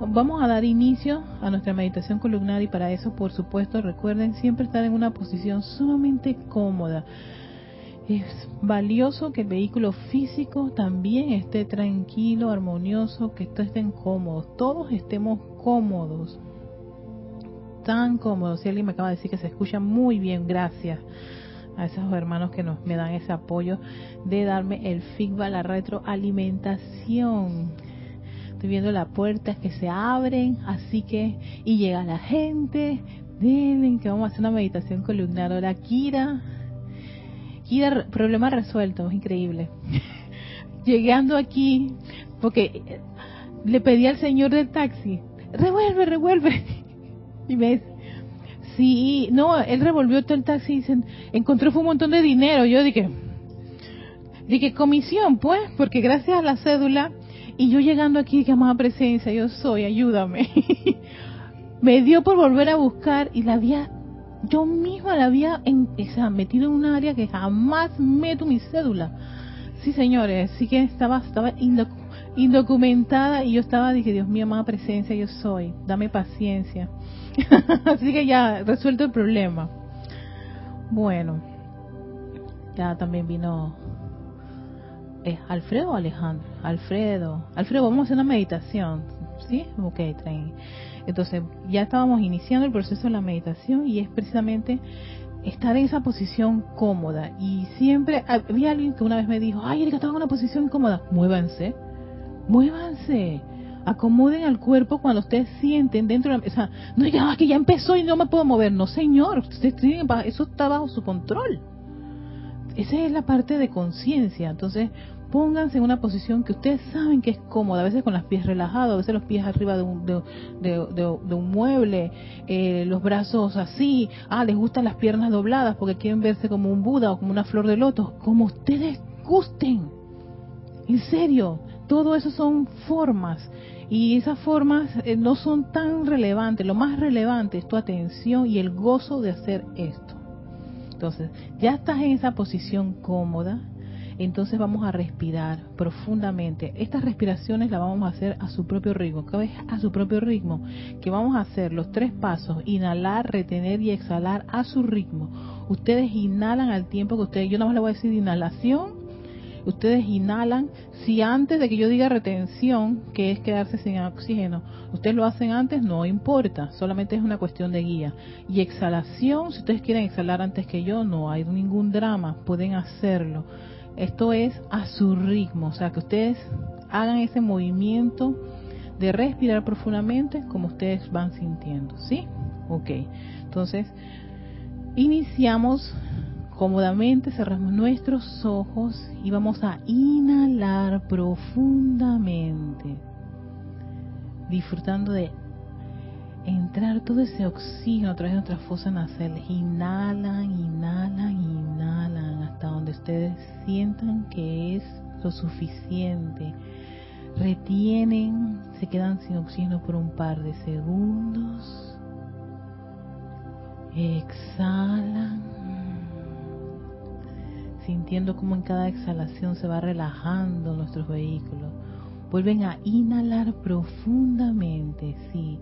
vamos a dar inicio a nuestra meditación columnar y para eso, por supuesto, recuerden siempre estar en una posición sumamente cómoda. Es valioso que el vehículo físico también esté tranquilo, armonioso, que todos estén cómodos, todos estemos cómodos, tan cómodos. Si alguien me acaba de decir que se escucha muy bien, gracias a esos hermanos que nos me dan ese apoyo de darme el feedback, la retroalimentación. Estoy viendo las puertas que se abren, así que y llega la gente. Deben que vamos a hacer una meditación columnar. Ahora Kira, Kira, problema resuelto, increíble. Llegando aquí, porque le pedí al señor del taxi, revuelve, revuelve. Y me sí, no, él revolvió todo el taxi y dicen, encontró fue un montón de dinero. Yo dije, dije, comisión, pues, porque gracias a la cédula, y yo llegando aquí, que amada presencia, yo soy, ayúdame. me dio por volver a buscar y la había yo misma la había en, metido en un área que jamás meto mi cédula. Sí, señores, sí que estaba, estaba indocumentada y yo estaba, dije, Dios mío, amada presencia, yo soy, dame paciencia. Así que ya, resuelto el problema. Bueno, ya también vino eh, Alfredo o Alejandro. Alfredo, Alfredo, vamos a hacer una meditación. ¿Sí? Ok, traen. Entonces, ya estábamos iniciando el proceso de la meditación y es precisamente estar en esa posición cómoda. Y siempre había alguien que una vez me dijo, ay, Erika, estaba en una posición cómoda. Muévanse, muévanse, acomoden al cuerpo cuando ustedes sienten dentro de la... O sea, no digan, ah, que ya empezó y no me puedo mover. No, señor, eso está bajo su control. Esa es la parte de conciencia. Entonces, pónganse en una posición que ustedes saben que es cómoda, a veces con los pies relajados, a veces los pies arriba de un, de, un mueble, eh, los brazos así, ah, les gustan las piernas dobladas porque quieren verse como un Buda o como una flor de loto, como ustedes gusten. En serio, todo eso son formas y esas formas eh, no son tan relevantes, lo más relevante es tu atención y el gozo de hacer esto. Entonces, ya estás en esa posición cómoda, entonces vamos a respirar profundamente. Estas respiraciones las vamos a hacer a su propio ritmo. ¿Qué A su propio ritmo. Que vamos a hacer los tres pasos, inhalar, retener y exhalar a su ritmo. Ustedes inhalan al tiempo que ustedes, yo nada más le voy a decir inhalación, ustedes inhalan, si antes de que yo diga retención, que es quedarse sin oxígeno, ustedes lo hacen antes, no importa, solamente es una cuestión de guía. Y exhalación, si ustedes quieren exhalar antes que yo, no hay ningún drama, pueden hacerlo. Esto es a su ritmo, o sea, que ustedes hagan ese movimiento de respirar profundamente como ustedes van sintiendo, ¿sí? Ok, entonces iniciamos cómodamente, cerramos nuestros ojos y vamos a inhalar profundamente, disfrutando de entrar todo ese oxígeno a través de nuestras fosas nasales. Inhalan, inhalan, inhalan hasta donde ustedes sientan que es lo suficiente. Retienen, se quedan sin oxígeno por un par de segundos. Exhalan, sintiendo como en cada exhalación se va relajando nuestros vehículos. Vuelven a inhalar profundamente, sí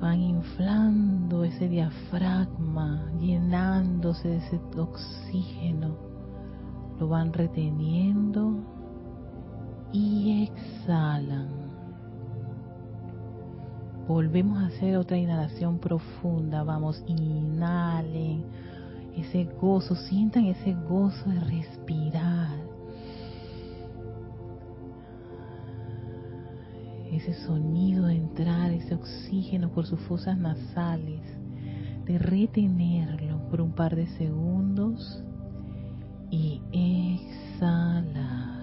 van inflando ese diafragma, llenándose de ese oxígeno, lo van reteniendo y exhalan. Volvemos a hacer otra inhalación profunda, vamos, inhalen ese gozo, sientan ese gozo de respirar ese sonido de entrar, ese oxígeno por sus fosas nasales, de retenerlo por un par de segundos y exhalar.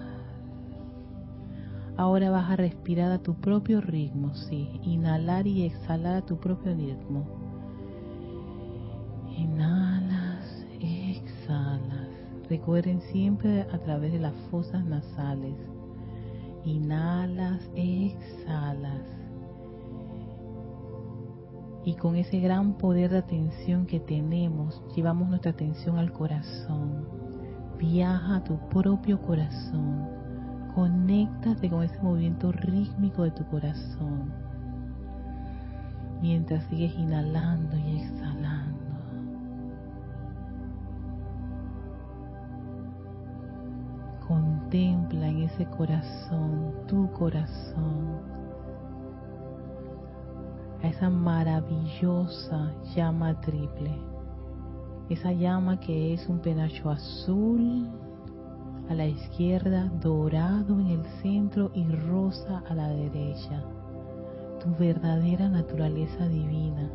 Ahora vas a respirar a tu propio ritmo, sí, inhalar y exhalar a tu propio ritmo. Inhalas, exhalas. Recuerden siempre a través de las fosas nasales Inhalas, exhalas. Y con ese gran poder de atención que tenemos, llevamos nuestra atención al corazón. Viaja a tu propio corazón Conéctate con ese movimiento rítmico de tu corazón. Mientras sigues inhalando y exhalando. Contempla en ese corazón, tu corazón, a esa maravillosa llama triple. Esa llama que es un penacho azul a la izquierda, dorado en el centro y rosa a la derecha. Tu verdadera naturaleza divina.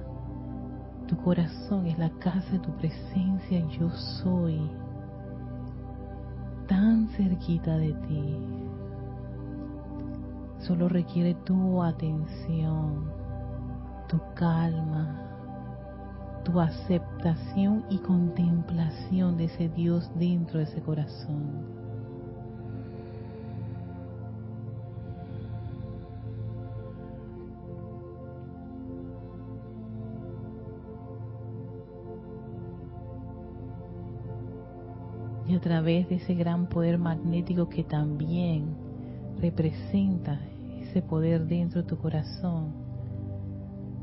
Tu corazón es la casa de tu presencia, yo soy. Tan cerquita de ti. Solo requiere tu atención tu calma, tu aceptación y contemplación de ese Dios dentro de ese corazón. A través de ese gran poder magnético que también representa ese poder dentro de tu corazón,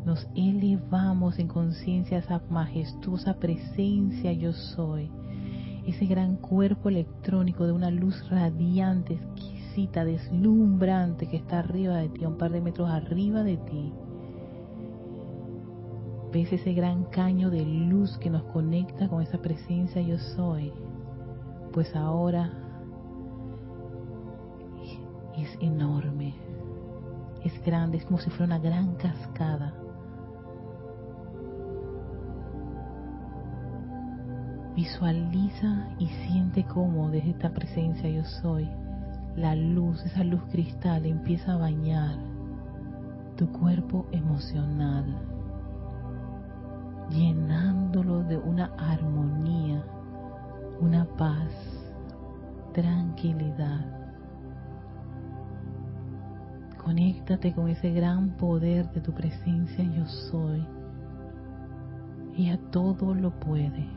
nos elevamos en conciencia a esa majestuosa presencia yo soy, ese gran cuerpo electrónico de una luz radiante, exquisita, deslumbrante que está arriba de ti, a un par de metros arriba de ti. Ves ese gran caño de luz que nos conecta con esa presencia yo soy. Pues ahora es enorme, es grande, es como si fuera una gran cascada. Visualiza y siente cómo desde esta presencia yo soy, la luz, esa luz cristal empieza a bañar tu cuerpo emocional, llenándolo de una armonía, una paz, tranquilidad. Conéctate con ese gran poder de tu presencia yo soy. Ella todo lo puede.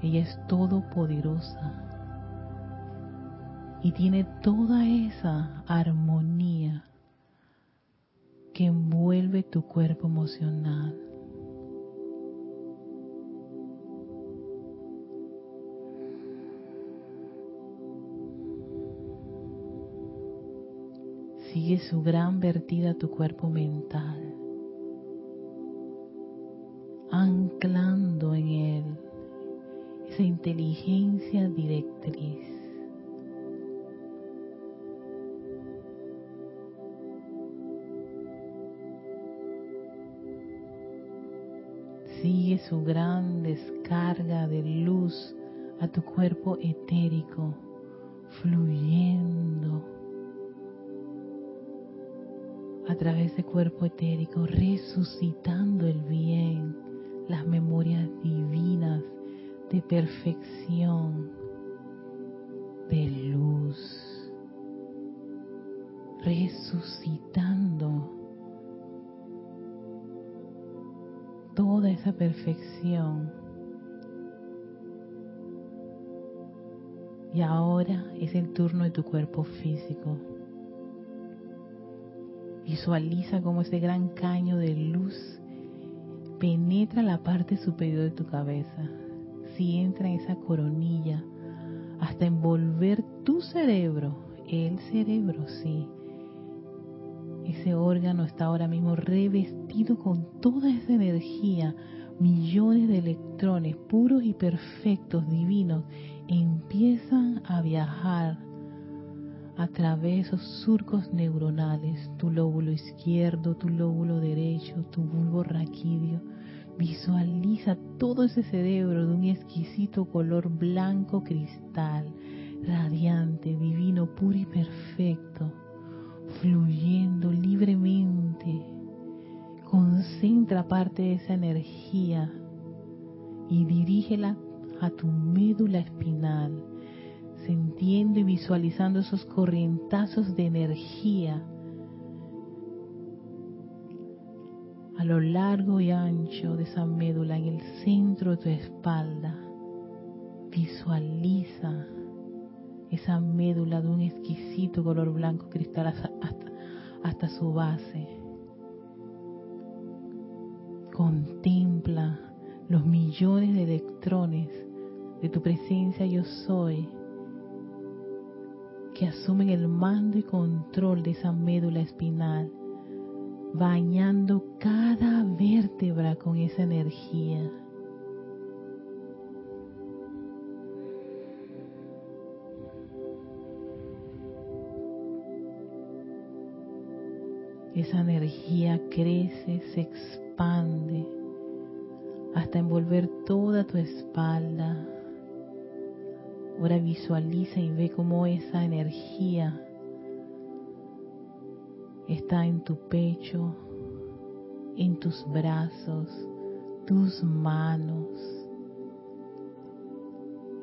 Ella es todopoderosa y tiene toda esa armonía que envuelve tu cuerpo emocional. Sigue su gran vertida a tu cuerpo mental, anclando en él esa inteligencia directriz. Sigue su gran descarga de luz a tu cuerpo etérico, fluyendo a través de cuerpo etérico, resucitando el bien, las memorias divinas de perfección, de luz, resucitando toda esa perfección. Y ahora es el turno de tu cuerpo físico. Visualiza como ese gran caño de luz penetra la parte superior de tu cabeza si entra en esa coronilla hasta envolver tu cerebro, el cerebro, sí. Ese órgano está ahora mismo revestido con toda esa energía, millones de electrones puros y perfectos, divinos, empiezan a viajar a través de esos surcos neuronales, tu lóbulo izquierdo, tu lóbulo derecho, tu bulbo raquídeo, Visualiza todo ese cerebro de un exquisito color blanco cristal, radiante, divino, puro y perfecto, fluyendo libremente. Concentra parte de esa energía y dirígela a tu médula espinal, sintiendo y visualizando esos corrientazos de energía a lo largo y ancho de esa médula en el centro de tu espalda. Visualiza esa médula de un exquisito color blanco cristal hasta, hasta su base. Contempla los millones de electrones de tu presencia yo soy que asumen el mando y control de esa médula espinal, bañando cada vértebra con esa energía. Esa energía crece, se expande hasta envolver toda tu espalda. Ahora visualiza y ve cómo esa energía está en tu pecho, en tus brazos, tus manos.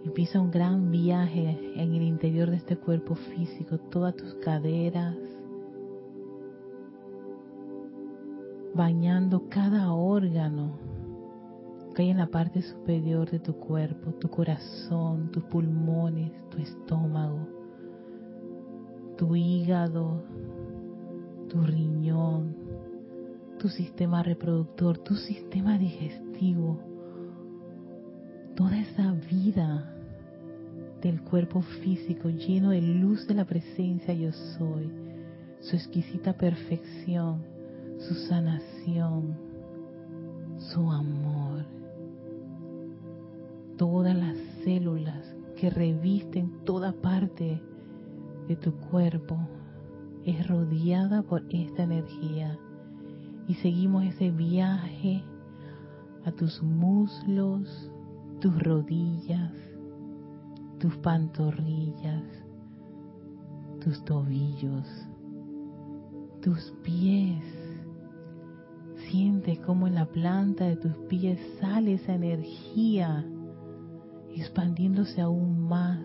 Empieza un gran viaje en el interior de este cuerpo físico, todas tus caderas, bañando cada órgano que hay en la parte superior de tu cuerpo, tu corazón, tus pulmones, tu estómago, tu hígado, tu riñón, tu sistema reproductor, tu sistema digestivo, toda esa vida del cuerpo físico lleno de luz de la presencia yo soy, su exquisita perfección, su sanación, su amor. Todas las células que revisten toda parte de tu cuerpo es rodeada por esta energía. Y seguimos ese viaje a tus muslos, tus rodillas, tus pantorrillas, tus tobillos, tus pies Siente cómo en la planta de tus pies sale esa energía expandiéndose aún más.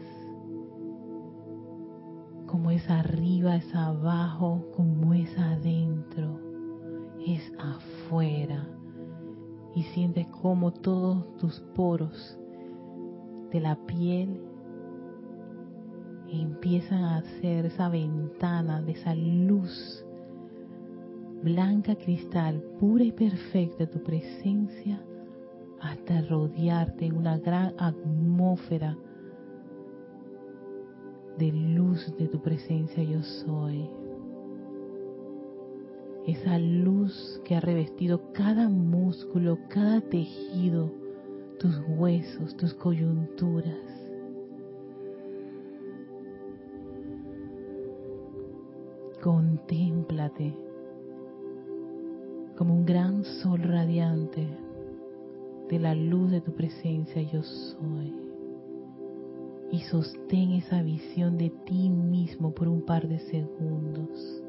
Como es arriba, es abajo, como es adentro, es afuera. Y sientes como todos tus poros de la piel empiezan a hacer esa ventana de esa luz blanca cristal, pura y perfecta tu presencia, hasta rodearte en una gran atmósfera de luz de tu presencia yo soy. Esa luz que ha revestido cada músculo, cada tejido, tus huesos, tus coyunturas. Contémplate como un gran sol radiante de la luz de tu presencia yo soy. Y sostén esa visión de ti mismo por un par de segundos.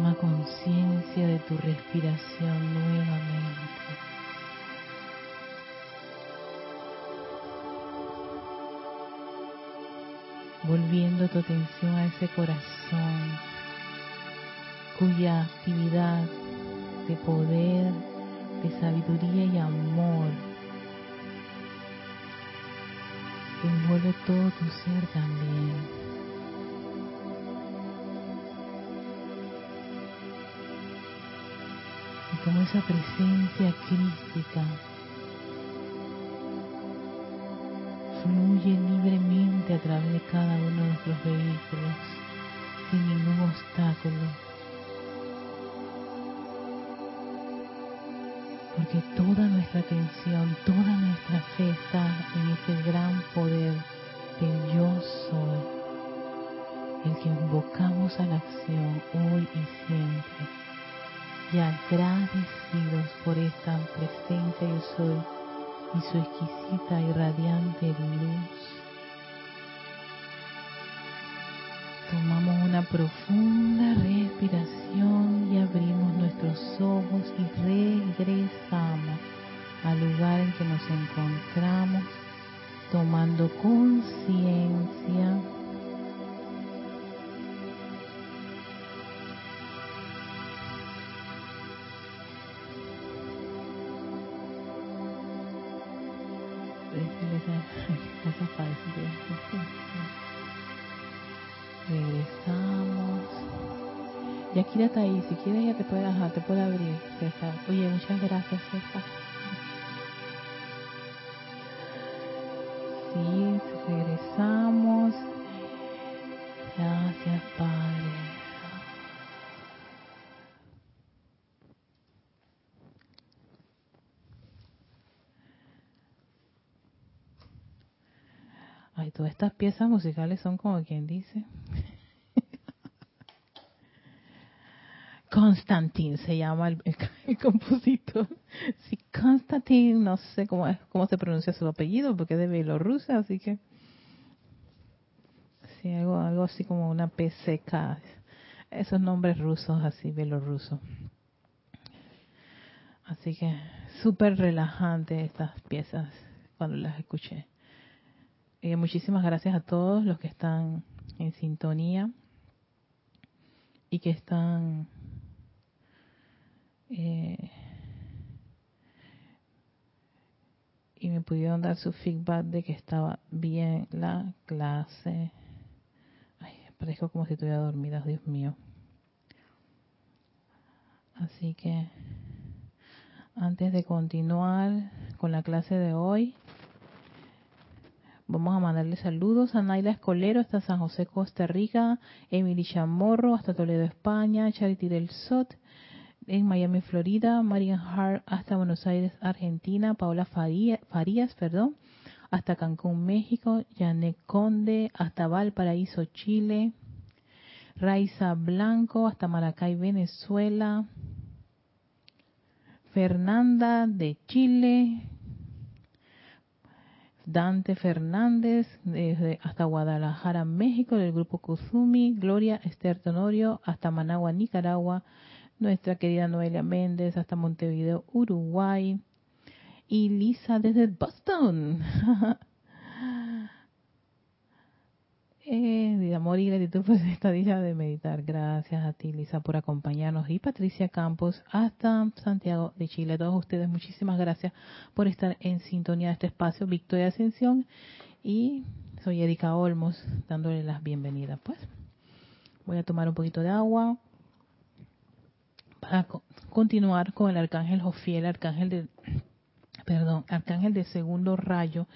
Toma conciencia de tu respiración nuevamente. Volviendo tu atención a ese corazón cuya actividad de poder, de sabiduría y amor envuelve todo tu ser también. Como esa presencia crística fluye libremente a través de cada uno de nuestros vehículos sin ningún obstáculo. Porque toda nuestra atención, toda nuestra fe está en ese gran poder del yo soy, el que invocamos a la acción hoy y siempre y agradecidos por esta presencia yo soy y su exquisita y radiante luz. Tomamos una profunda respiración y abrimos nuestros ojos y regresamos al lugar en que nos encontramos, tomando conciencia Regresamos. Y aquí está ahí, si quieres ya te puede, te puede abrir, César. Oye, muchas gracias, César. Todas estas piezas musicales son como quien dice. Constantin se llama el, compositor. Sí, Constantin, no sé cómo, es, cómo se pronuncia su apellido porque es de Bielorrusia, así que. Sí, algo, algo así como una PCK. Esos nombres rusos, así, bielorrusos. Así que súper relajante estas piezas cuando las escuché. Eh, muchísimas gracias a todos los que están en sintonía y que están eh, y me pudieron dar su feedback de que estaba bien la clase. Ay, parezco como si estuviera dormida, Dios mío. Así que antes de continuar con la clase de hoy, Vamos a mandarle saludos a Naila Escolero hasta San José, Costa Rica, Emily Chamorro hasta Toledo, España, Charity del Sot en Miami, Florida, Marian Hart hasta Buenos Aires, Argentina, Paola Farías, perdón, hasta Cancún, México, Janet Conde hasta Valparaíso, Chile, Raiza Blanco hasta Maracay, Venezuela, Fernanda de Chile, Dante Fernández, desde hasta Guadalajara, México, del grupo Kuzumi, Gloria Esther Tonorio, hasta Managua, Nicaragua, nuestra querida Noelia Méndez, hasta Montevideo, Uruguay, y Lisa desde Boston. Eh, de amor y gratitud por esta día de meditar. Gracias a ti, Lisa, por acompañarnos. Y Patricia Campos, hasta Santiago de Chile. A todos ustedes, muchísimas gracias por estar en sintonía de este espacio. Victoria Ascensión. Y soy Erika Olmos, dándole las bienvenidas. Pues voy a tomar un poquito de agua para continuar con el arcángel Jofiel, arcángel de, perdón, arcángel de segundo rayo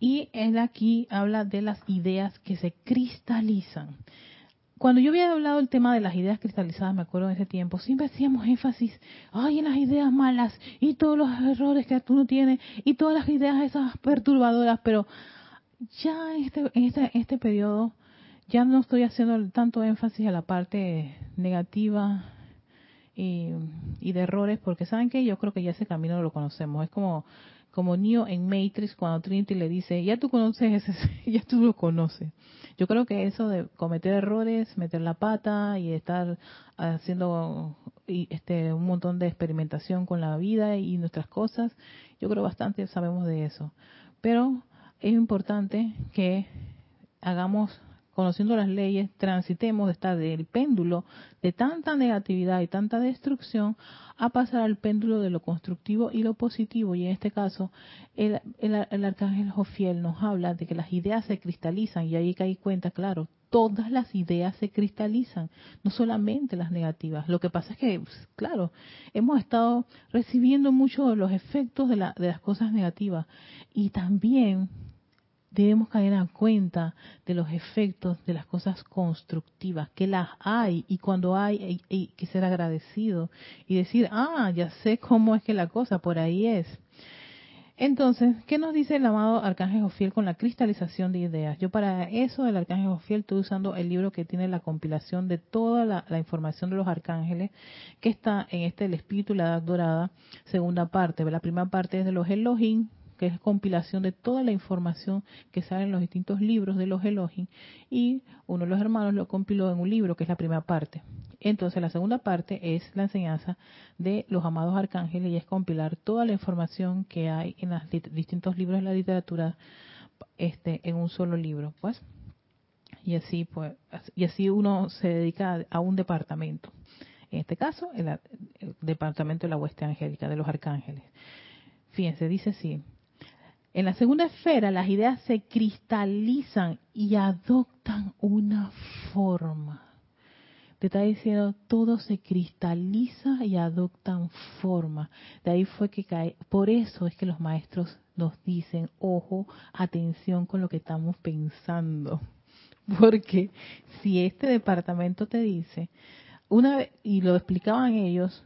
y él aquí habla de las ideas que se cristalizan. Cuando yo había hablado del tema de las ideas cristalizadas, me acuerdo en ese tiempo, siempre hacíamos énfasis, ay, en las ideas malas y todos los errores que tú no tienes y todas las ideas esas perturbadoras, pero ya en este, en este, este periodo ya no estoy haciendo tanto énfasis a la parte negativa y, de errores, porque saben que yo creo que ya ese camino lo conocemos. Es como como Neo en Matrix cuando Trinity le dice, ya tú conoces ese, ya tú lo conoces. Yo creo que eso de cometer errores, meter la pata y estar haciendo este un montón de experimentación con la vida y nuestras cosas, yo creo bastante sabemos de eso. Pero es importante que hagamos conociendo las leyes, transitemos de estar del péndulo de tanta negatividad y tanta destrucción a pasar al péndulo de lo constructivo y lo positivo. Y en este caso, el, el, arcángel Jofiel nos habla de que las ideas se cristalizan y ahí cae cuenta, claro, todas las ideas se cristalizan, no solamente las negativas. Lo que pasa es que, pues, claro, hemos estado recibiendo muchos de los efectos de, la, de las cosas negativas y también debemos caer en cuenta de los efectos de las cosas constructivas, que las hay y cuando hay hay, que ser agradecido y decir, ah, ya sé cómo es que la cosa, por ahí es. Entonces, ¿qué nos dice el amado Arcángel Jofiel con la cristalización de ideas? Yo para eso del Arcángel Jofiel estoy usando el libro que tiene la compilación de toda la, información de los arcángeles, que está en este El Espíritu y la Edad Dorada, segunda parte. La primera parte es de los Elohim, que es compilación de toda la información que sale en los distintos libros de los Elohim, y uno de los hermanos lo compiló en un libro, que es la primera parte. Entonces, la segunda parte es la enseñanza de los amados arcángeles y es compilar toda la información que hay en los distintos libros de la literatura este, en un solo libro, pues. Y así, pues, y así uno se dedica a un departamento. En este caso, el, el departamento de la hueste angélica, de los arcángeles. Fíjense, dice así, en la segunda esfera las ideas se cristalizan y adoptan una forma. Te está diciendo, todo se cristaliza y adoptan forma. De ahí fue que cae. Por eso es que los maestros nos dicen, ojo, atención con lo que estamos pensando. Porque si este departamento te dice, una vez, y lo explicaban ellos,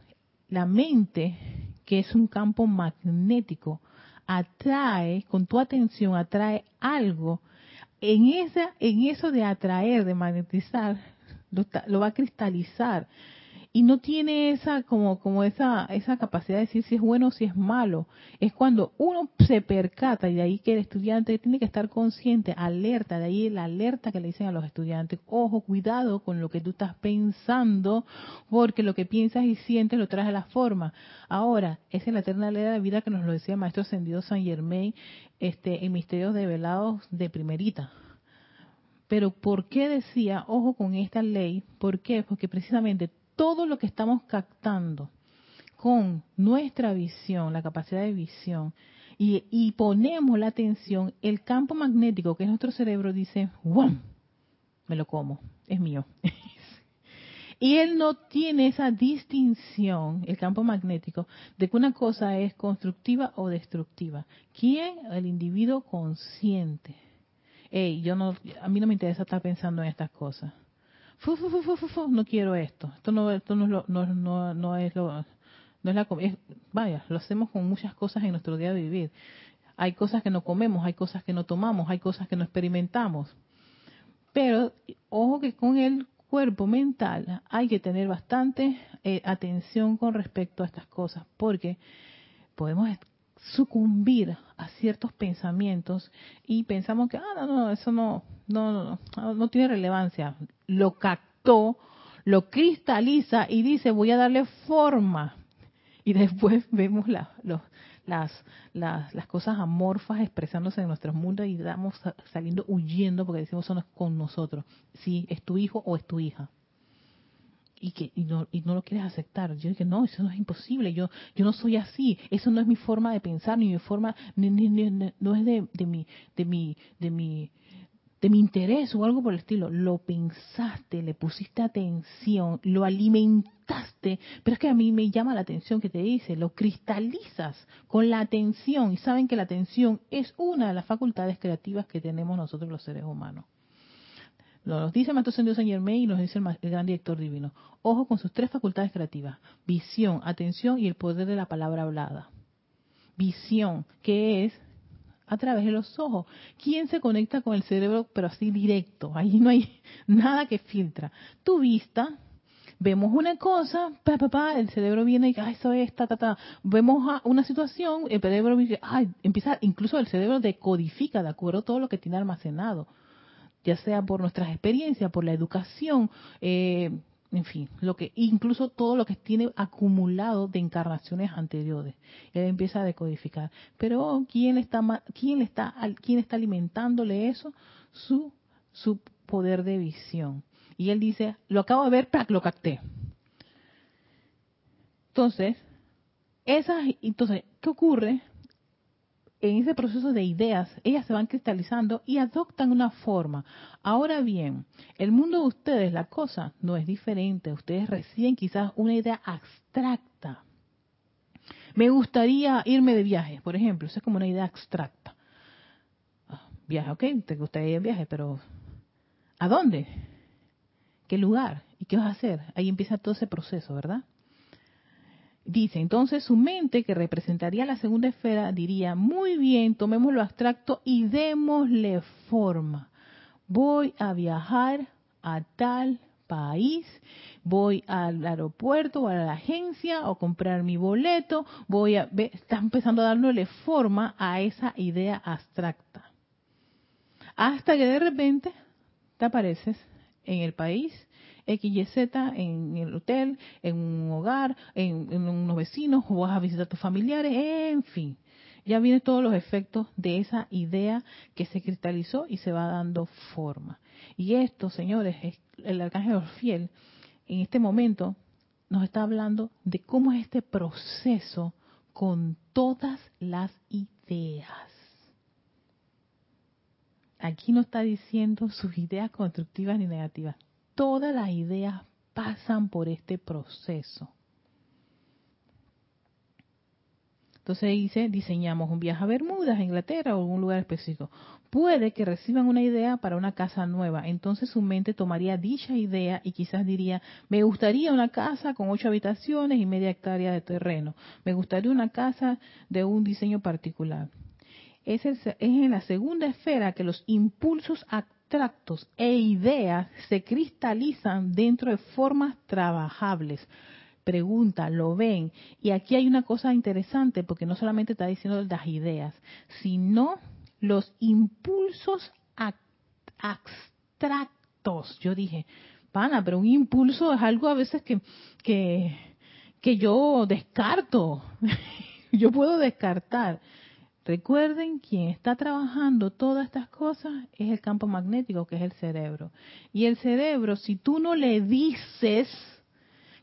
la mente, que es un campo magnético, atrae, con tu atención atrae algo, en esa, en eso de atraer, de magnetizar, lo, va a cristalizar y no tiene esa como como esa esa capacidad de decir si es bueno o si es malo es cuando uno se percata y de ahí que el estudiante tiene que estar consciente alerta de ahí la alerta que le dicen a los estudiantes ojo cuidado con lo que tú estás pensando porque lo que piensas y sientes lo traes a la forma ahora es en la eterna ley de la vida que nos lo decía el maestro ascendido San Germain este en misterios develados de primerita pero ¿por qué decía, ojo con esta ley? ¿Por qué? Porque precisamente todo lo que estamos captando con nuestra visión, la capacidad de visión, y, ponemos la atención, el campo magnético que es nuestro cerebro dice, ¡Wum! Me lo como, es mío. y él no tiene esa distinción, el campo magnético, de que una cosa es constructiva o destructiva. ¿Quién? El individuo consciente. Ey, yo no, a mí no me interesa estar pensando en estas cosas no quiero esto, esto no, es lo, no, no, no es lo, no es la, vaya, lo hacemos con muchas cosas en nuestro día de vivir. Hay cosas que no comemos, hay cosas que no tomamos, hay cosas que no experimentamos. Pero ojo que con el cuerpo mental hay que tener bastante eh, atención con respecto a estas cosas, porque podemos sucumbir a ciertos pensamientos y pensamos que, ah, no, no, eso no, no, no, no tiene relevancia. Lo captó, lo cristaliza y dice, voy a darle forma. Y después vemos la, las, las, las, cosas amorfas expresándose en nuestro mundo y damos saliendo huyendo porque decimos, eso no es con nosotros. Si es tu hijo o es tu hija y que y no, y no lo quieres aceptar. Yo dije, no, eso no es imposible, yo yo no soy así, eso no es mi forma de pensar, ni mi forma, ni, no es de, de, mi, de, mi, de, mi, de mi interés o algo por el estilo. Lo pensaste, le pusiste atención, lo alimentaste, pero es que a mí me llama la atención que te dice, lo cristalizas con la atención y saben que la atención es una de las facultades creativas que tenemos nosotros los seres humanos. Nos dice el Maestro Ascendido San Germain y nos dice el, gran director divino. Ojo con sus tres facultades creativas. Visión, atención y el poder de la palabra hablada. Visión, que es a través de los ojos. ¿Quién se conecta con el cerebro pero así directo? Ahí no hay nada que filtra. Tu vista, vemos una cosa, pa, pa, pa, el cerebro viene y, ah, eso es, ta, ta, ta. Vemos una situación, el cerebro ay, empieza, incluso el cerebro decodifica de acuerdo todo lo que tiene almacenado, ya sea por nuestras experiencias, por la educación, eh, en fin, lo que incluso todo lo que tiene acumulado de encarnaciones anteriores, él empieza a decodificar. Pero quién está quién está quién está alimentándole eso, su su poder de visión. Y él dice, lo acabo de ver, ¡prac! lo capté. Entonces, esas, entonces, ¿qué ocurre? En ese proceso de ideas, ellas se van cristalizando y adoptan una forma. Ahora bien, el mundo de ustedes, la cosa no es diferente. Ustedes reciben quizás una idea abstracta. Me gustaría irme de viaje, por ejemplo. Eso es como una idea abstracta. Ah, viaje, ok, te gustaría ir de viaje, pero ¿a dónde? ¿Qué lugar? ¿Y qué vas a hacer? Ahí empieza todo ese proceso, ¿verdad? Dice, entonces su mente, que representaría la segunda esfera, diría, muy bien, tomemos lo abstracto y démosle forma. Voy a viajar a tal país, voy al aeropuerto o a la agencia o comprar mi boleto, voy a... Está empezando a darle forma a esa idea abstracta. Hasta que de repente te apareces en el país, XYZ, en el hotel, en un hogar, en, unos vecinos, o vas a visitar a tus familiares, en fin. Ya vienen todos los efectos de esa idea que se cristalizó y se va dando forma. Y esto, señores, es el arcángel Orfiel en este momento nos está hablando de cómo es este proceso con todas las ideas. Aquí no está diciendo sus ideas constructivas ni negativas. Todas las ideas pasan por este proceso. Entonces dice, diseñamos un viaje a Bermudas, a Inglaterra o algún lugar específico. Puede que reciban una idea para una casa nueva. Entonces su mente tomaría dicha idea y quizás diría, me gustaría una casa con ocho habitaciones y media hectárea de terreno. Me gustaría una casa de un diseño particular es, es en la segunda esfera que los impulsos abstractos e ideas se cristalizan dentro de formas trabajables. Pregunta, lo ven. Y aquí hay una cosa interesante, porque no solamente está diciendo las ideas, sino los impulsos abstractos. Yo dije, pana, pero un impulso es algo a veces que, que, que yo descarto. yo puedo descartar. Recuerden, quien está trabajando todas estas cosas es el campo magnético, que es el cerebro. Y el cerebro, si tú no le dices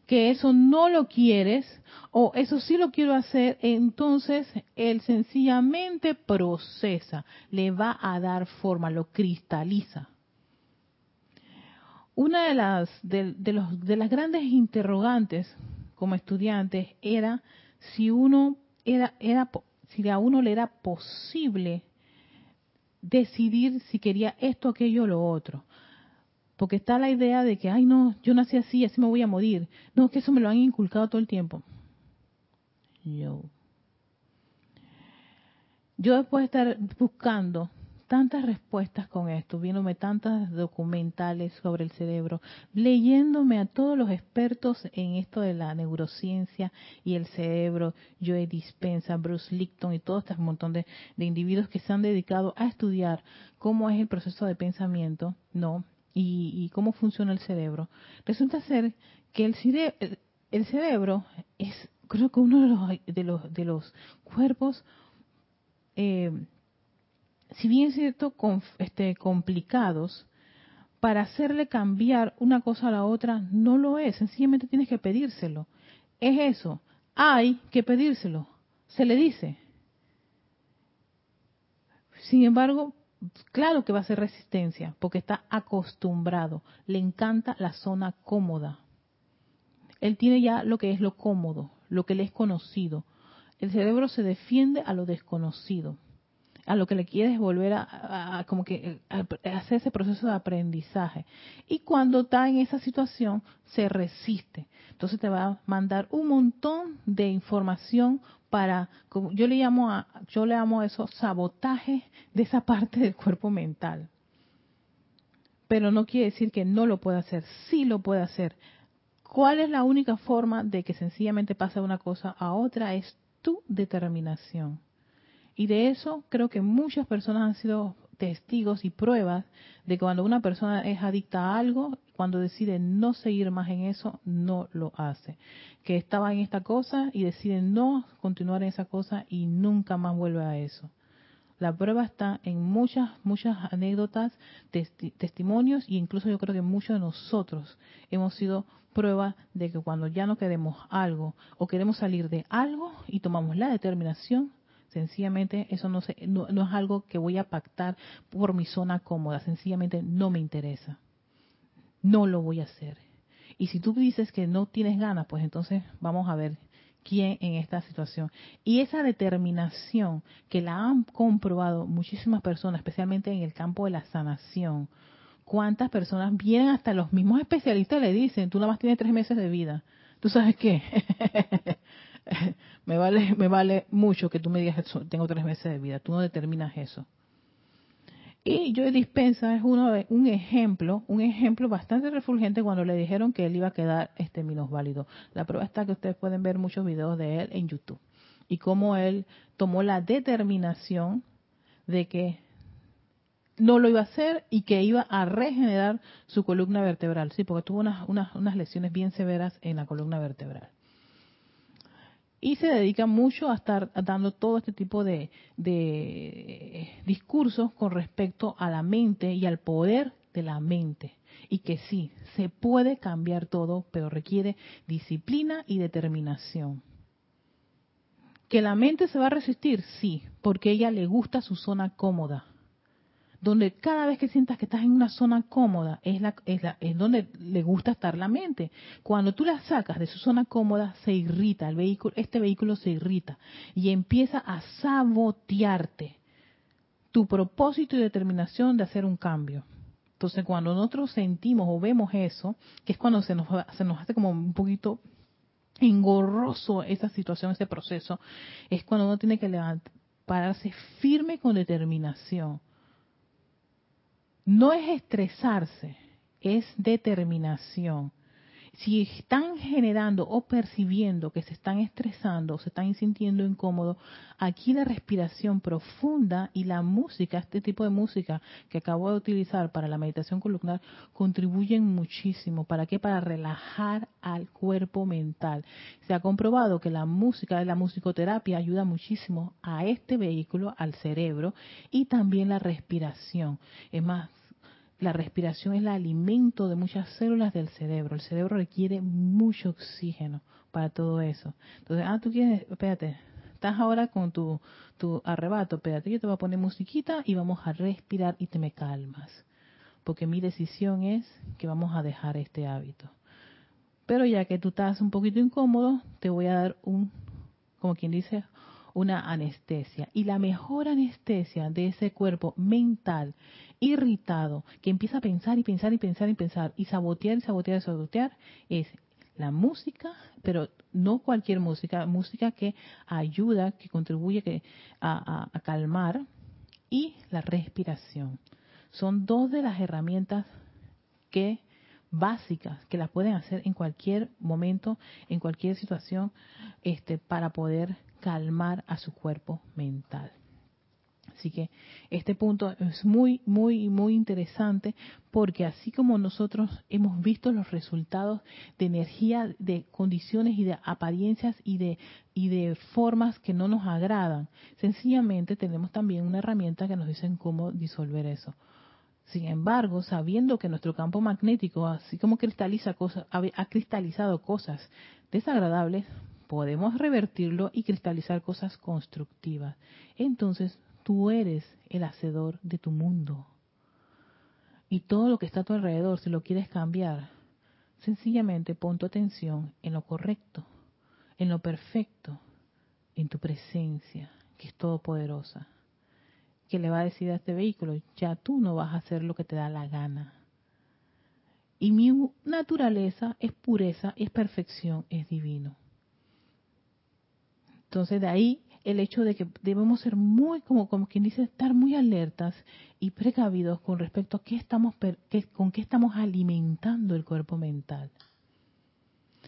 que eso no lo quieres, o eso sí lo quiero hacer, entonces él sencillamente procesa, le va a dar forma, lo cristaliza. Una de las, de, los, de las grandes interrogantes como estudiantes era si uno era, era si a uno le era posible decidir si quería esto, aquello o lo otro. Porque está la idea de que, ay no, yo nací así, así me voy a morir. No, que eso me lo han inculcado todo el tiempo. Yo. Yo después de estar buscando tantas respuestas con esto, viéndome tantas documentales sobre el cerebro, leyéndome a todos los expertos en esto de la neurociencia y el cerebro, Joe Dispensa, Bruce Licton y todo este montón de, individuos que se han dedicado a estudiar cómo es el proceso de pensamiento, ¿no? Y, cómo funciona el cerebro. Resulta ser que el, el cerebro es, creo que uno de los, de los, de los cuerpos eh, si bien es cierto, este, complicados, para hacerle cambiar una cosa a la otra no lo es, sencillamente tienes que pedírselo. Es eso, hay que pedírselo, se le dice. Sin embargo, claro que va a ser resistencia, porque está acostumbrado, le encanta la zona cómoda. Él tiene ya lo que es lo cómodo, lo que le es conocido. El cerebro se defiende a lo desconocido a lo que le quieres volver a, como que hacer ese proceso de aprendizaje. Y cuando está en esa situación, se resiste. Entonces te va a mandar un montón de información para, yo le llamo a, yo le llamo a eso sabotaje de esa parte del cuerpo mental. Pero no quiere decir que no lo pueda hacer, sí lo puede hacer ¿Cuál es la única forma de que sencillamente pase una cosa a otra? Es tu determinación. Y de eso creo que muchas personas han sido testigos y pruebas de que cuando una persona es adicta a algo, cuando decide no seguir más en eso, no lo hace. Que estaba en esta cosa y decide no continuar en esa cosa y nunca más vuelve a eso. La prueba está en muchas, muchas anécdotas, testimonios e incluso yo creo que muchos de nosotros hemos sido prueba de que cuando ya no queremos algo o queremos salir de algo y tomamos la determinación, sencillamente eso no, no es algo que voy a pactar por mi zona cómoda, sencillamente no me interesa. No lo voy a hacer. Y si tú dices que no tienes ganas, pues entonces vamos a ver quién en esta situación. Y esa determinación que la han comprobado muchísimas personas, especialmente en el campo de la sanación, cuántas personas vienen hasta los mismos especialistas y le dicen, tú nada más tienes tres meses de vida. ¿Tú sabes qué? me vale me vale mucho que tú me digas, tengo tres meses de vida. Tú no determinas eso. Y yo Dispensa es uno de, un ejemplo, un ejemplo bastante refulgente cuando le dijeron que él iba a quedar este válido. La prueba está que ustedes pueden ver muchos videos de él en YouTube y cómo él tomó la determinación de que no lo iba a hacer y que iba a regenerar su columna vertebral, sí, porque tuvo unas, unas, unas lesiones bien severas en la columna vertebral y se dedica mucho a estar dando todo este tipo de, discursos con respecto a la mente y al poder de la mente. Y que sí, se puede cambiar todo, pero requiere disciplina y determinación. ¿Que la mente se va a resistir? Sí, porque ella le gusta su zona cómoda donde cada vez que sientas que estás en una zona cómoda es, la, es, la, es donde le gusta estar la mente. Cuando tú la sacas de su zona cómoda, se irrita, el vehículo, este vehículo se irrita y empieza a sabotearte tu propósito y determinación de hacer un cambio. Entonces, cuando nosotros sentimos o vemos eso, que es cuando se nos, se nos hace como un poquito engorroso esa situación, ese proceso, es cuando uno tiene que levantar, pararse firme con determinación no es estresarse, es determinación si están generando o percibiendo que se están estresando o se están sintiendo incómodos, aquí la respiración profunda y la música, este tipo de música que acabo de utilizar para la meditación columnar, contribuyen muchísimo. ¿Para qué? Para relajar al cuerpo mental. Se ha comprobado que la música, la musicoterapia ayuda muchísimo a este vehículo, al cerebro y también la respiración. Es más, la respiración es el alimento de muchas células del cerebro. El cerebro requiere mucho oxígeno para todo eso. Entonces, ah, tú quieres, espérate, estás ahora con tu, tu arrebato, espérate, yo te voy a poner musiquita y vamos a respirar y te me calmas. Porque mi decisión es que vamos a dejar este hábito. Pero ya que tú estás un poquito incómodo, te voy a dar un, como quien dice, una anestesia. Y la mejor anestesia de ese cuerpo mental irritado, que empieza a pensar y pensar y pensar y pensar, y sabotear y sabotear y sabotear, es la música, pero no cualquier música, música que ayuda, que contribuye que, a, a calmar, y la respiración. Son dos de las herramientas que básicas que las pueden hacer en cualquier momento, en cualquier situación, este, para poder calmar a su cuerpo mental. Así que este punto es muy, muy, muy interesante porque así como nosotros hemos visto los resultados de energía, de condiciones y de apariencias y de, y de formas que no nos agradan, sencillamente tenemos también una herramienta que nos dice cómo disolver eso. Sin embargo, sabiendo que nuestro campo magnético, así como cristaliza cosas, ha cristalizado cosas desagradables, podemos revertirlo y cristalizar cosas constructivas. Entonces, tú eres el hacedor de tu mundo. Y todo lo que está a tu alrededor, si lo quieres cambiar, sencillamente pon tu atención en lo correcto, en lo perfecto, en tu presencia, que es todopoderosa, que le va a decir a este vehículo, ya tú no vas a hacer lo que te da la gana. Y mi naturaleza es pureza, es perfección, es divino. Entonces de ahí el hecho de que debemos ser muy, como, como quien dice, estar muy alertas y precavidos con respecto a qué estamos, con qué estamos alimentando el cuerpo mental.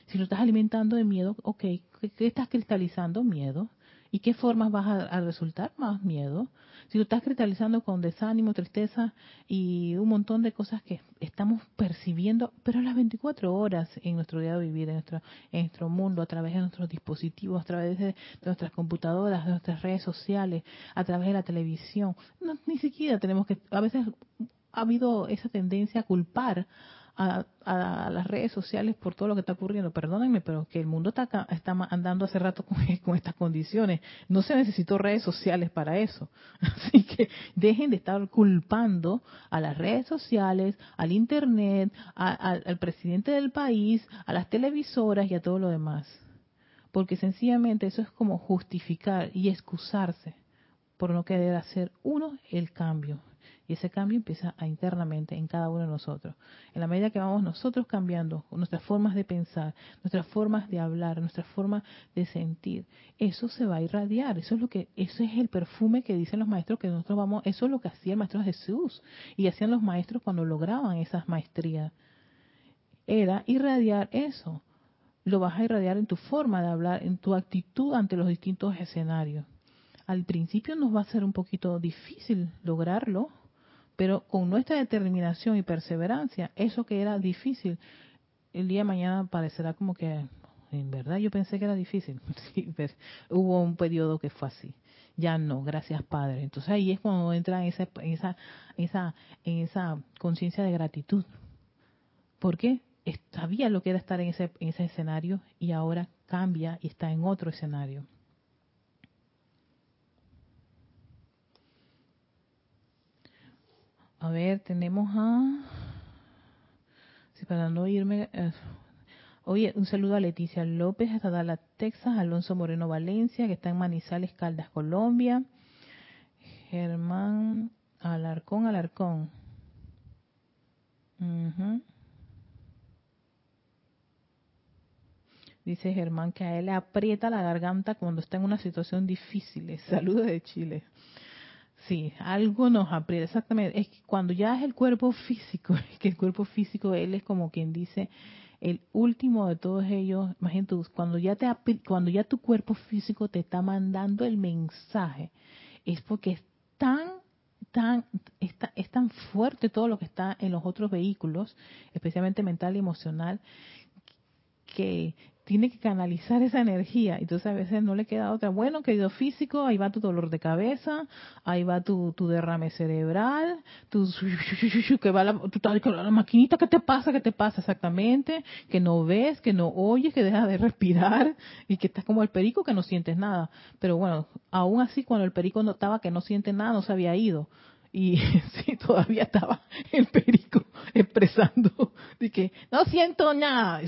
Si lo estás alimentando de miedo, ok, ¿qué, estás cristalizando? Miedo. ¿Y qué formas vas a, resultar? Más miedo. Si lo estás cristalizando con desánimo, tristeza y un montón de cosas que estamos percibiendo, pero a las 24 horas en nuestro día de vivir, en nuestro, en nuestro mundo, a través de nuestros dispositivos, a través de, nuestras computadoras, de nuestras redes sociales, a través de la televisión, no, ni siquiera tenemos que, a veces ha habido esa tendencia a culpar a, las redes sociales por todo lo que está ocurriendo. Perdónenme, pero que el mundo está, está andando hace rato con, estas condiciones. No se necesitó redes sociales para eso. Así que dejen de estar culpando a las redes sociales, al Internet, al presidente del país, a las televisoras y a todo lo demás. Porque sencillamente eso es como justificar y excusarse por no querer hacer uno el cambio y ese cambio empieza a internamente en cada uno de nosotros. En la medida que vamos nosotros cambiando nuestras formas de pensar, nuestras formas de hablar, nuestras formas de sentir, eso se va a irradiar. Eso es lo que, eso es el perfume que dicen los maestros que nosotros vamos, eso es lo que hacía el maestro Jesús y hacían los maestros cuando lograban esas maestrías. Era irradiar eso. Lo vas a irradiar en tu forma de hablar, en tu actitud ante los distintos escenarios. Al principio nos va a ser un poquito difícil lograrlo, pero con nuestra determinación y perseverancia, eso que era difícil, el día de mañana parecerá como que, en verdad yo pensé que era difícil. Sí, pues, hubo un periodo que fue así. Ya no, gracias Padre. Entonces ahí es cuando entra en esa, esa, esa, en esa conciencia de gratitud. Porque sabía lo que era estar en ese, en ese escenario y ahora cambia y está en otro escenario. A ver, tenemos a... Si para no irme... Eh, oye, un saludo a Leticia López hasta Dallas, Texas, Alonso Moreno Valencia, que está en Manizales, Caldas, Colombia. Germán Alarcón, Alarcón. Dice Germán que a él le aprieta la garganta cuando está en una situación difícil. Saludos de Chile. Sí, algo nos aprieta, exactamente. Es que cuando ya es el cuerpo físico, que el cuerpo físico, él es como quien dice, el último de todos ellos, imagínate, cuando ya, te, cuando ya tu cuerpo físico te está mandando el mensaje, es porque es tan, tan, está, es tan fuerte todo lo que está en los otros vehículos, especialmente mental y emocional, que tiene que canalizar esa energía. Entonces a veces no le queda otra. Bueno, querido físico, ahí va tu dolor de cabeza, ahí va tu, tu derrame cerebral, tu, que va la, la maquinita, ¿qué te pasa? ¿Qué te pasa exactamente? Que no ves, que no oyes, que dejas de respirar y que estás como el perico que no sientes nada. Pero bueno, aún así cuando el perico notaba que no siente nada, no se había ido y sí, todavía estaba el perico expresando de que no siento nada.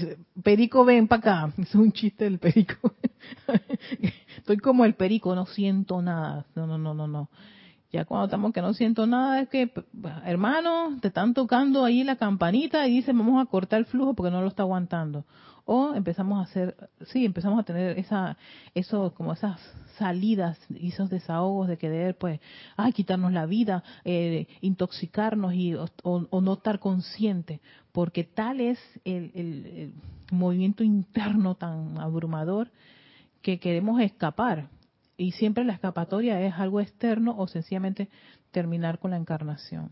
Perico, ven para acá. Es un chiste del perico. Estoy como el perico, no siento nada. No, no, no, no, no. Ya cuando estamos que no siento nada es que, hermano, te están tocando ahí la campanita y dicen vamos a cortar el flujo porque no lo está aguantando o empezamos a hacer, sí, empezamos a tener esa, eso, como esas salidas y esos desahogos de querer, pues, ay, quitarnos la vida, eh, intoxicarnos y, o, no estar consciente, porque tal es el, el movimiento interno tan abrumador que queremos escapar. Y siempre la escapatoria es algo externo o sencillamente terminar con la encarnación.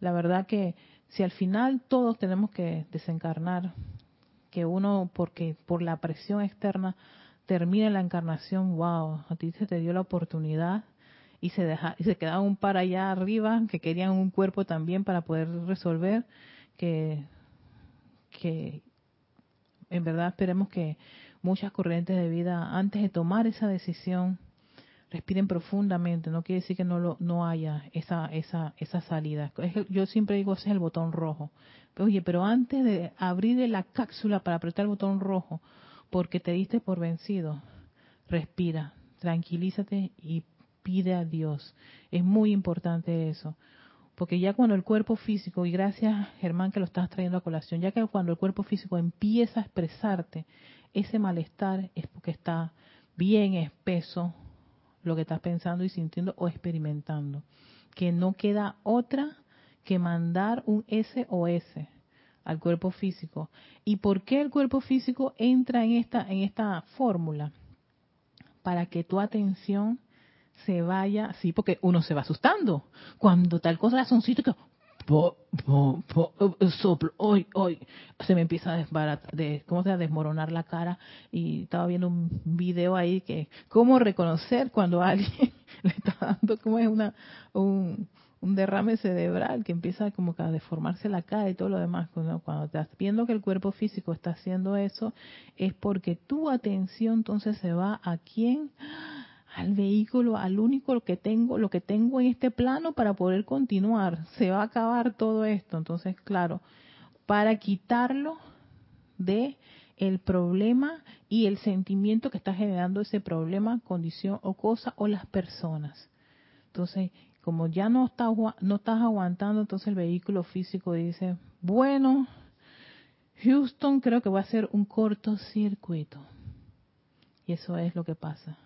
La verdad que si al final todos tenemos que desencarnar que uno, porque por la presión externa termina la encarnación, wow, a ti se te dio la oportunidad y se deja, y se quedaba un par allá arriba que querían un cuerpo también para poder resolver, que, que en verdad esperemos que muchas corrientes de vida antes de tomar esa decisión respiren profundamente, no quiere decir que no lo, no haya esa esa esa salida. yo siempre digo ese es el botón rojo. Oye, pero antes de abrir la cápsula para apretar el botón rojo, porque te diste por vencido, respira, tranquilízate y pide a Dios. Es muy importante eso. Porque ya cuando el cuerpo físico, y gracias Germán que lo estás trayendo a colación, ya que cuando el cuerpo físico empieza a expresarte ese malestar es porque está bien espeso lo que estás pensando y sintiendo o experimentando. Que no queda otra que mandar un SOS al cuerpo físico. ¿Y por qué el cuerpo físico entra en esta, en esta fórmula? Para que tu atención se vaya, sí, porque uno se va asustando. Cuando tal cosa hace un sitio que po, soplo, hoy, hoy, se me empieza a desbaratar, de, ¿cómo se desmoronar la cara y estaba viendo un video ahí que cómo reconocer cuando alguien le está dando como es una un, derrame cerebral que empieza como a deformarse la cara y todo lo demás. Cuando, cuando estás viendo que el cuerpo físico está haciendo eso, es porque tu atención entonces se va a quién? Al vehículo, al único que tengo, lo que tengo en este plano para poder continuar. Se va a acabar todo esto. Entonces, claro, para quitarlo de el problema y el sentimiento que está generando ese problema, condición o cosa o las personas. Entonces, como ya no, está, no estás aguantando, entonces el vehículo físico dice, bueno, Houston creo que va a ser un cortocircuito. Y eso es lo que pasa.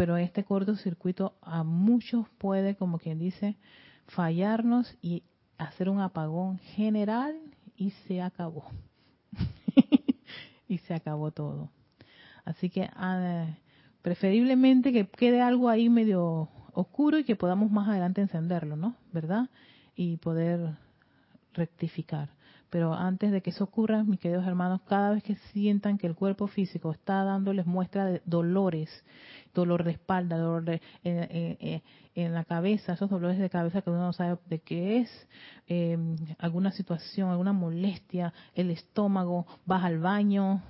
Pero este cortocircuito a muchos puede, como quien dice, fallarnos y hacer un apagón general y se acabó. y se acabó todo. Así que ah, preferiblemente que quede algo ahí medio oscuro y que podamos más adelante encenderlo, ¿no? ¿Verdad? Y poder rectificar. Pero antes de que eso ocurra, mis queridos hermanos, cada vez que sientan que el cuerpo físico está dándoles muestra de dolores, dolor de espalda, dolor de, en, la cabeza, esos dolores de cabeza que uno no sabe de qué es, em, alguna situación, alguna molestia, el estómago, vas al baño,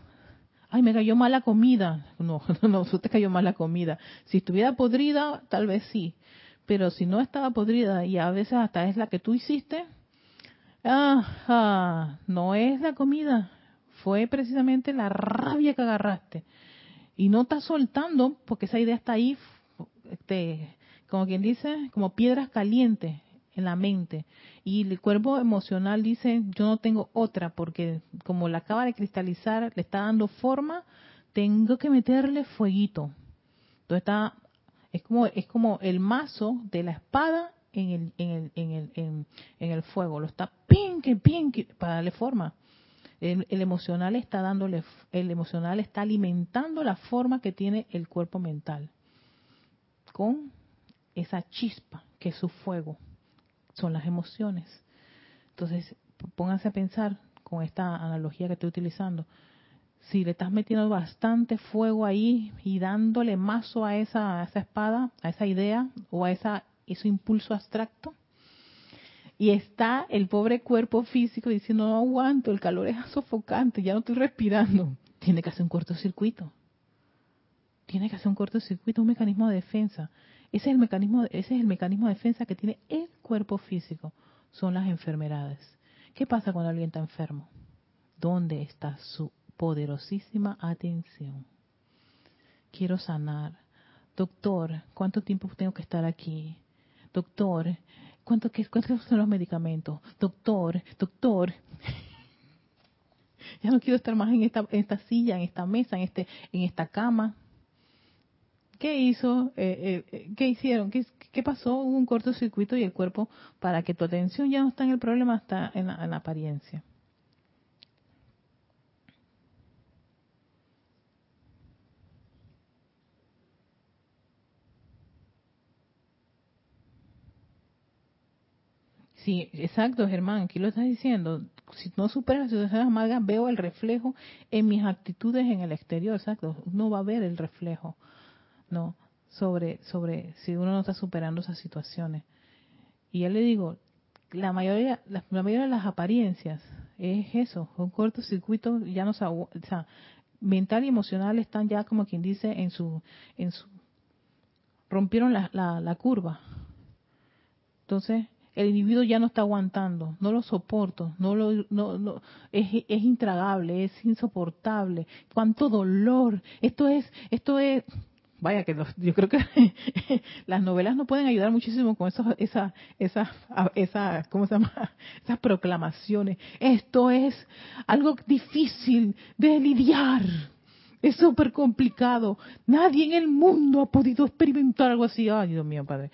ay, me cayó mala comida. No, no, no te cayó mala comida. Si estuviera podrida, tal vez sí. Pero si no estaba podrida y a veces hasta es la que tú hiciste, no es la comida. Fue precisamente la rabia que agarraste. Y no estás soltando porque esa idea está ahí, este, como quien dice, como piedras calientes en la mente. Y el cuerpo emocional dice, yo no tengo otra, porque como la acaba de cristalizar, le está dando forma, tengo que meterle fueguito. Entonces está, es como, es como el mazo de la espada en el, en el, en el, en, el fuego, lo está pinque, pinque, para darle forma. El, el, emocional está dándole, el emocional está alimentando la forma que tiene el cuerpo mental con esa chispa que es su fuego son las emociones. Entonces, pónganse a pensar con esta analogía que estoy utilizando. Si le estás metiendo bastante fuego ahí y dándole mazo a esa, a esa espada, a esa idea o a esa, ese impulso abstracto, y está el pobre cuerpo físico diciendo, no aguanto, el calor es sofocante, ya no estoy respirando. Tiene que hacer un cortocircuito. Tiene que hacer un cortocircuito, un mecanismo de defensa. Ese es el mecanismo, ese es el mecanismo de defensa que tiene el cuerpo físico. Son las enfermedades. ¿Qué pasa cuando alguien está enfermo? ¿Dónde está su poderosísima atención? Quiero sanar. Doctor, ¿cuánto tiempo tengo que estar aquí? Doctor, ¿cuánto, qué, ¿cuántos son los medicamentos? Doctor, doctor. ya no quiero estar más en esta, en esta silla, en esta mesa, en, este, en esta cama. ¿Qué hizo? Eh, eh, ¿Qué hicieron? ¿Qué, pasó? Hubo un cortocircuito y el cuerpo, para que tu atención ya no está en el problema, está en la, apariencia. Sí, exacto, Germán, aquí lo estás diciendo. Si no superas las situaciones amargas, veo el reflejo en mis actitudes en el exterior, exacto. Uno va a ver el reflejo. ¿no? Sobre, sobre si uno no está superando esas situaciones. Y ya le digo, la mayoría, la, mayoría de las apariencias es eso, un cortocircuito ya no o sea, mental y emocional están ya como quien dice en su, en su, rompieron la, la, la curva. Entonces, el individuo ya no está aguantando, no lo soporto, no lo, no, no, es, intragable, es insoportable, cuánto dolor, esto es, esto es, vaya que yo creo que las novelas no pueden ayudar muchísimo con esas esa, esa, esa, ¿cómo se llama? Esas proclamaciones. Esto es algo difícil de lidiar. Es súper complicado. Nadie en el mundo ha podido experimentar algo así. Ay, Dios mío, Padre.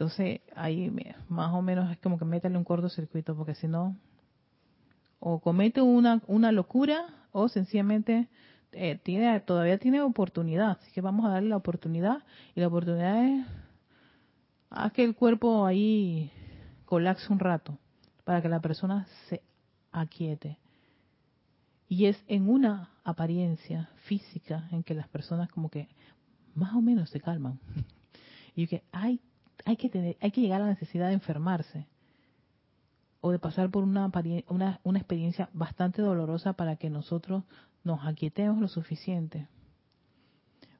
Entonces, ahí más o menos es como que métele un cortocircuito, porque si no, o comete una, una locura o sencillamente eh, tiene todavía tiene oportunidad. Así que vamos a darle la oportunidad y la oportunidad es a que el cuerpo ahí colapse un rato para que la persona se aquiete. Y es en una apariencia física en que las personas como que más o menos se calman. y que hay, hay, que tener, hay que llegar a la necesidad de enfermarse o de pasar por una, una, una experiencia bastante dolorosa para que nosotros nos aquietemos lo suficiente.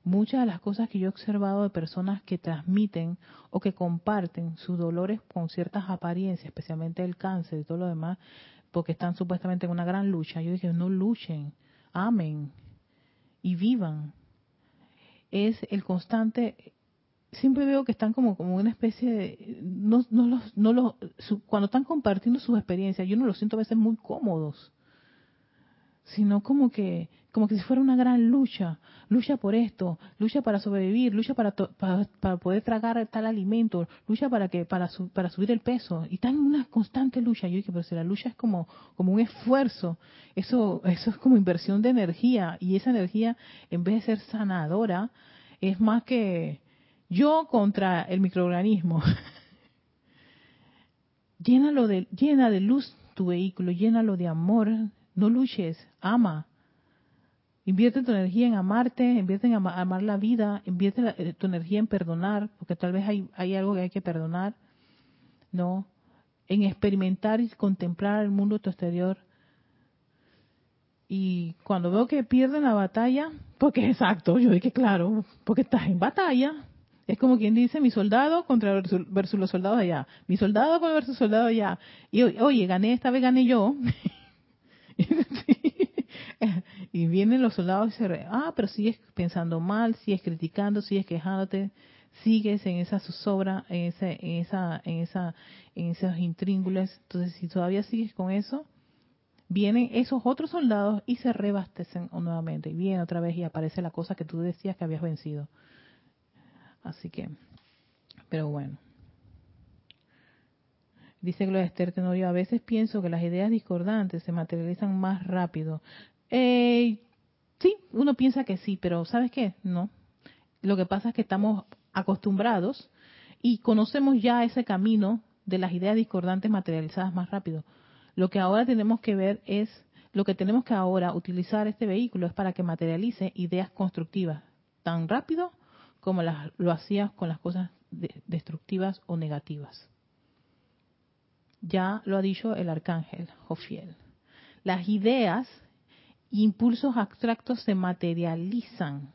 Muchas de las cosas que yo he observado de personas que transmiten o que comparten sus dolores con ciertas apariencias, especialmente el cáncer y todo lo demás, porque están supuestamente en una gran lucha, yo dije, no luchen, amen y vivan. Es el constante siempre veo que están como, como una especie de, no, no los, no los, cuando están compartiendo sus experiencias, yo no los siento a veces muy cómodos, sino como que, como que si fuera una gran lucha, lucha por esto, lucha para sobrevivir, lucha para, para, poder tragar tal alimento, lucha para que, para, para subir el peso, y están en una constante lucha. Yo dije, pero si la lucha es como, como un esfuerzo, eso, eso es como inversión de energía, y esa energía, en vez de ser sanadora, es más que, yo contra el microorganismo. llénalo de, llena de luz tu vehículo, llénalo de amor. No luches, ama. Invierte tu energía en amarte, invierte en amar la vida, invierte eh, tu energía en perdonar, porque tal vez hay, algo que hay que perdonar. No, en experimentar y contemplar el mundo tu exterior. Y cuando veo que pierden la batalla, porque exacto, yo dije claro, porque estás en batalla, es como quien dice, mi soldado contra versus, los soldados allá. Mi soldado contra versus soldado allá. Y oye, gané, esta vez gané yo. y vienen los soldados y se ah, pero sigues pensando mal, sigues criticando, sigues quejándote, sigues en esa zozobra, en ese, en esa, en esa, en esos intríngulos. Entonces, si todavía sigues con eso, vienen esos otros soldados y se rebastecen nuevamente. Y viene otra vez y aparece la cosa que tú decías que habías vencido. Así que, pero bueno. Dice Gloria Esther Tenorio, a veces pienso que las ideas discordantes se materializan más rápido. Sí, uno piensa que sí, pero ¿sabes qué? No. Lo que pasa es que estamos acostumbrados y conocemos ya ese camino de las ideas discordantes materializadas más rápido. Lo que ahora tenemos que ver es, lo que tenemos que ahora utilizar este vehículo es para que materialice ideas constructivas tan rápido como lo hacías con las cosas destructivas o negativas. Ya lo ha dicho el arcángel Jofiel. Las ideas impulsos abstractos se materializan,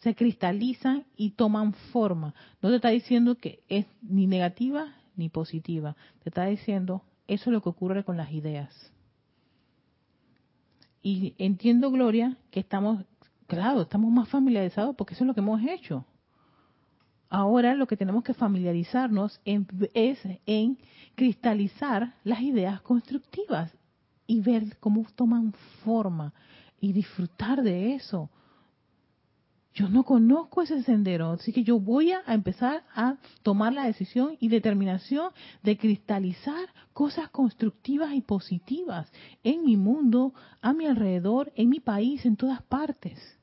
se cristalizan y toman forma. No te está diciendo que es ni negativa ni positiva. Te está diciendo, eso es lo que ocurre con las ideas. Y entiendo, Gloria, que estamos Claro, estamos más familiarizados porque eso es lo que hemos hecho. Ahora lo que tenemos que familiarizarnos es en cristalizar las ideas constructivas y ver cómo toman forma y disfrutar de eso. Yo no conozco ese sendero, así que yo voy a empezar a tomar la decisión y determinación de cristalizar cosas constructivas y positivas en mi mundo, a mi alrededor, en mi país, en todas partes.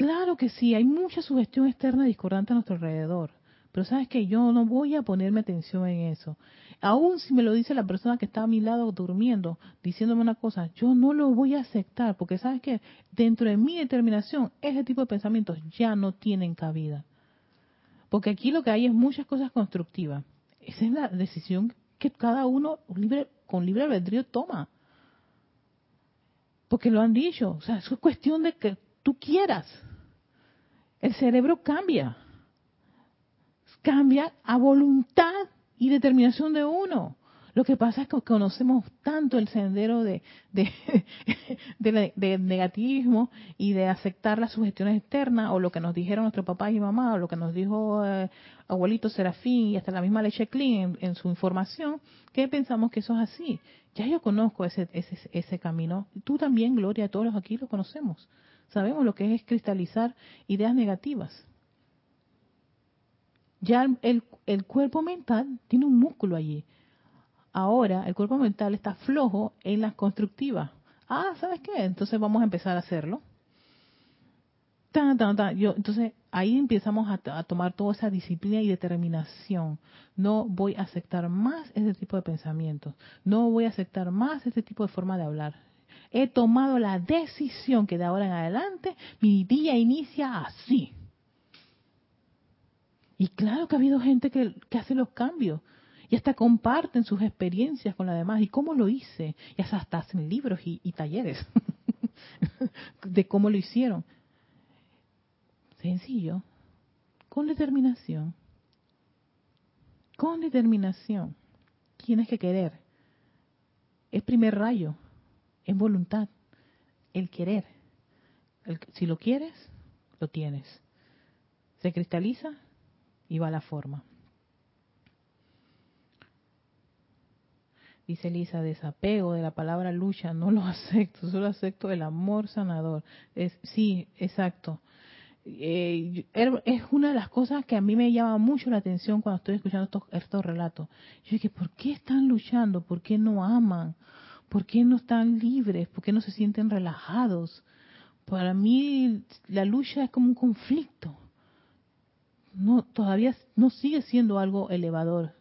Claro que sí, hay mucha sugestión externa discordante a nuestro alrededor. Pero sabes que yo no voy a ponerme atención en eso. Aún si me lo dice la persona que está a mi lado durmiendo, diciéndome una cosa, yo no lo voy a aceptar, porque sabes que dentro de mi determinación, ese tipo de pensamientos ya no tienen cabida. Porque aquí lo que hay es muchas cosas constructivas. Esa es la decisión que cada uno libre, con libre albedrío toma. Porque lo han dicho. O sea, es cuestión de que tú quieras el cerebro cambia. Cambia a voluntad y determinación de uno. Lo que pasa es que conocemos tanto el sendero de, de, negativismo y de aceptar las sugestiones externas o lo que nos dijeron nuestro papá y mamá o lo que nos dijo eh, abuelito Serafín y hasta la misma Leche Clean en, su información, que pensamos que eso es así. Ya yo conozco ese, ese, ese camino. Tú también, Gloria, todos los aquí lo conocemos. Sabemos lo que es cristalizar ideas negativas. Ya el, el cuerpo mental tiene un músculo allí. Ahora el cuerpo mental está flojo en las constructivas. Ah, ¿sabes qué? Entonces vamos a empezar a hacerlo. Yo, entonces ahí empezamos a, tomar toda esa disciplina y determinación. No voy a aceptar más ese tipo de pensamientos. No voy a aceptar más ese tipo de forma de hablar. He tomado la decisión que de ahora en adelante mi día inicia así. Y claro que ha habido gente que, hace los cambios y hasta comparten sus experiencias con la demás y cómo lo hice. Y hasta hacen libros y talleres de cómo lo hicieron. Sencillo. Con determinación. Con determinación. Tienes que querer. Es primer rayo. Es voluntad. El querer. si lo quieres, lo tienes. Se cristaliza y va a la forma. Dice Elisa, desapego de la palabra lucha, no lo acepto, solo acepto el amor sanador. Es, sí, exacto. Eh, er, es una de las cosas que a mí me llama mucho la atención cuando estoy escuchando estos, estos relatos. Yo dije, ¿por qué están luchando? ¿Por qué no aman? ¿Por qué no están libres? ¿Por qué no se sienten relajados? Para mí la lucha es como un conflicto. No, todavía no sigue siendo algo elevador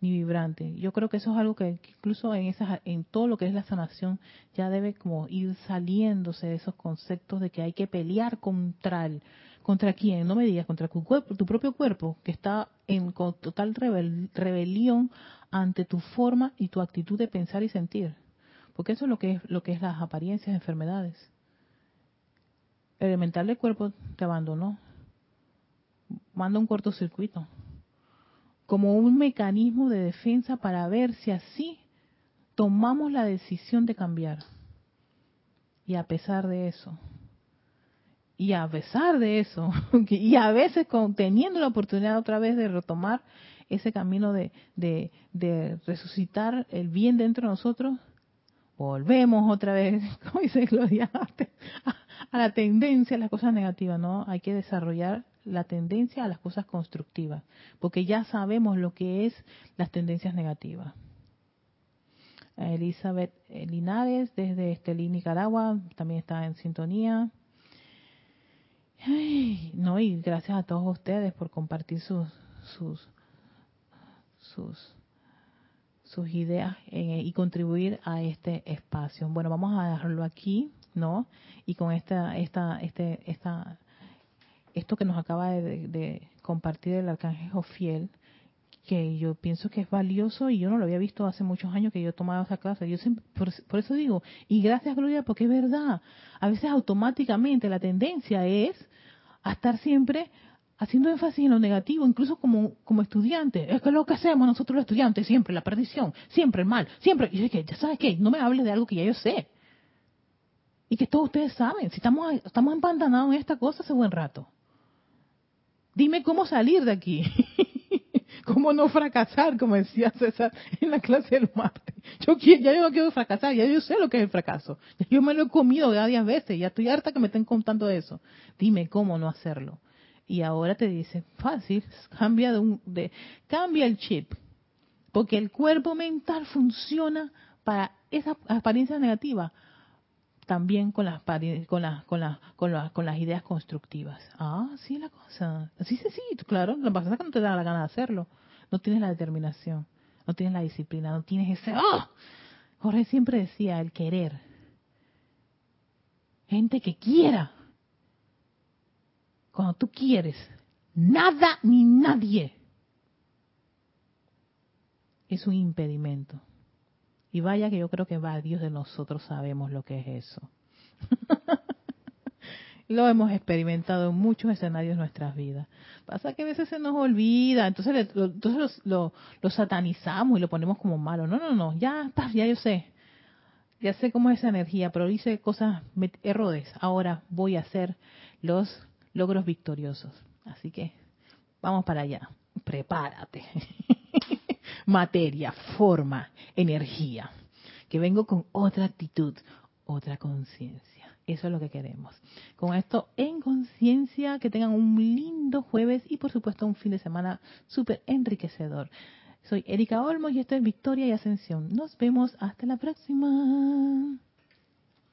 ni vibrante. Yo creo que eso es algo que, incluso en esas, en todo lo que es la sanación ya debe como ir saliéndose de esos conceptos de que hay que pelear contra el, contra quién, no me digas, contra tu cuerpo, tu propio cuerpo que está en total rebelión ante tu forma y tu actitud de pensar y sentir, porque eso es lo que es lo que es las apariencias de enfermedades. El elemental del cuerpo te abandonó, manda un cortocircuito como un mecanismo de defensa para ver si así tomamos la decisión de cambiar. Y a pesar de eso, y a pesar de eso, y a veces teniendo la oportunidad otra vez de retomar ese camino de, de, resucitar el bien dentro de nosotros, volvemos otra vez, como dice Gloria, a la tendencia a las cosas negativas, ¿no? Hay que desarrollar la tendencia a las cosas constructivas, porque ya sabemos lo que es las tendencias negativas. Elizabeth Linares desde Estelí, Nicaragua, también está en sintonía. no, y gracias a todos ustedes por compartir sus sus sus sus ideas y contribuir a este espacio. Bueno, vamos a dejarlo aquí, ¿no? Y con esta esta este esta esto que nos acaba de, compartir el arcángel Jofiel, que yo pienso que es valioso y yo no lo había visto hace muchos años que yo tomaba esa clase. Yo por, eso digo, y gracias Gloria, porque es verdad, a veces automáticamente la tendencia es a estar siempre haciendo énfasis en lo negativo, incluso como, como estudiante. Es que lo que hacemos nosotros los estudiantes, siempre la perdición, siempre el mal, siempre. Y es que, ya sabes qué, no me hables de algo que ya yo sé. Y que todos ustedes saben, si estamos, estamos empantanados en esta cosa hace buen rato. Dime cómo salir de aquí. cómo no fracasar, como decía César en la clase del martes. Yo ya yo no quiero fracasar, ya yo sé lo que es el fracaso. yo me lo he comido varias veces, ya estoy harta que me estén contando eso. Dime cómo no hacerlo. Y ahora te dice, fácil, cambia de, un, de cambia el chip. Porque el cuerpo mental funciona para esa apariencia negativa también con las con las con las con las con las ideas constructivas. Ah, sí la cosa. Sí, sí, sí, claro, lo que pasa es que no te da la gana de hacerlo. No tienes la determinación, no tienes la disciplina, no tienes ese ¡ah! Jorge siempre decía el querer. Gente que quiera. Cuando tú quieres, nada ni nadie es un impedimento. Y vaya que yo creo que varios de nosotros sabemos lo que es eso. lo hemos experimentado en muchos escenarios de nuestras vidas. Pasa que a veces se nos olvida, entonces, lo, entonces lo, satanizamos y lo ponemos como malo. No, no, no, ya ya yo sé. Ya sé cómo es esa energía, pero hice cosas errores. Ahora voy a hacer los logros victoriosos. Así que vamos para allá. Prepárate. materia, forma, energía. Que vengo con otra actitud, otra conciencia. Eso es lo que queremos. Con esto en conciencia, que tengan un lindo jueves y por supuesto un fin de semana súper enriquecedor. Soy Erika Olmo y esto es Victoria y Ascensión. Nos vemos hasta la próxima.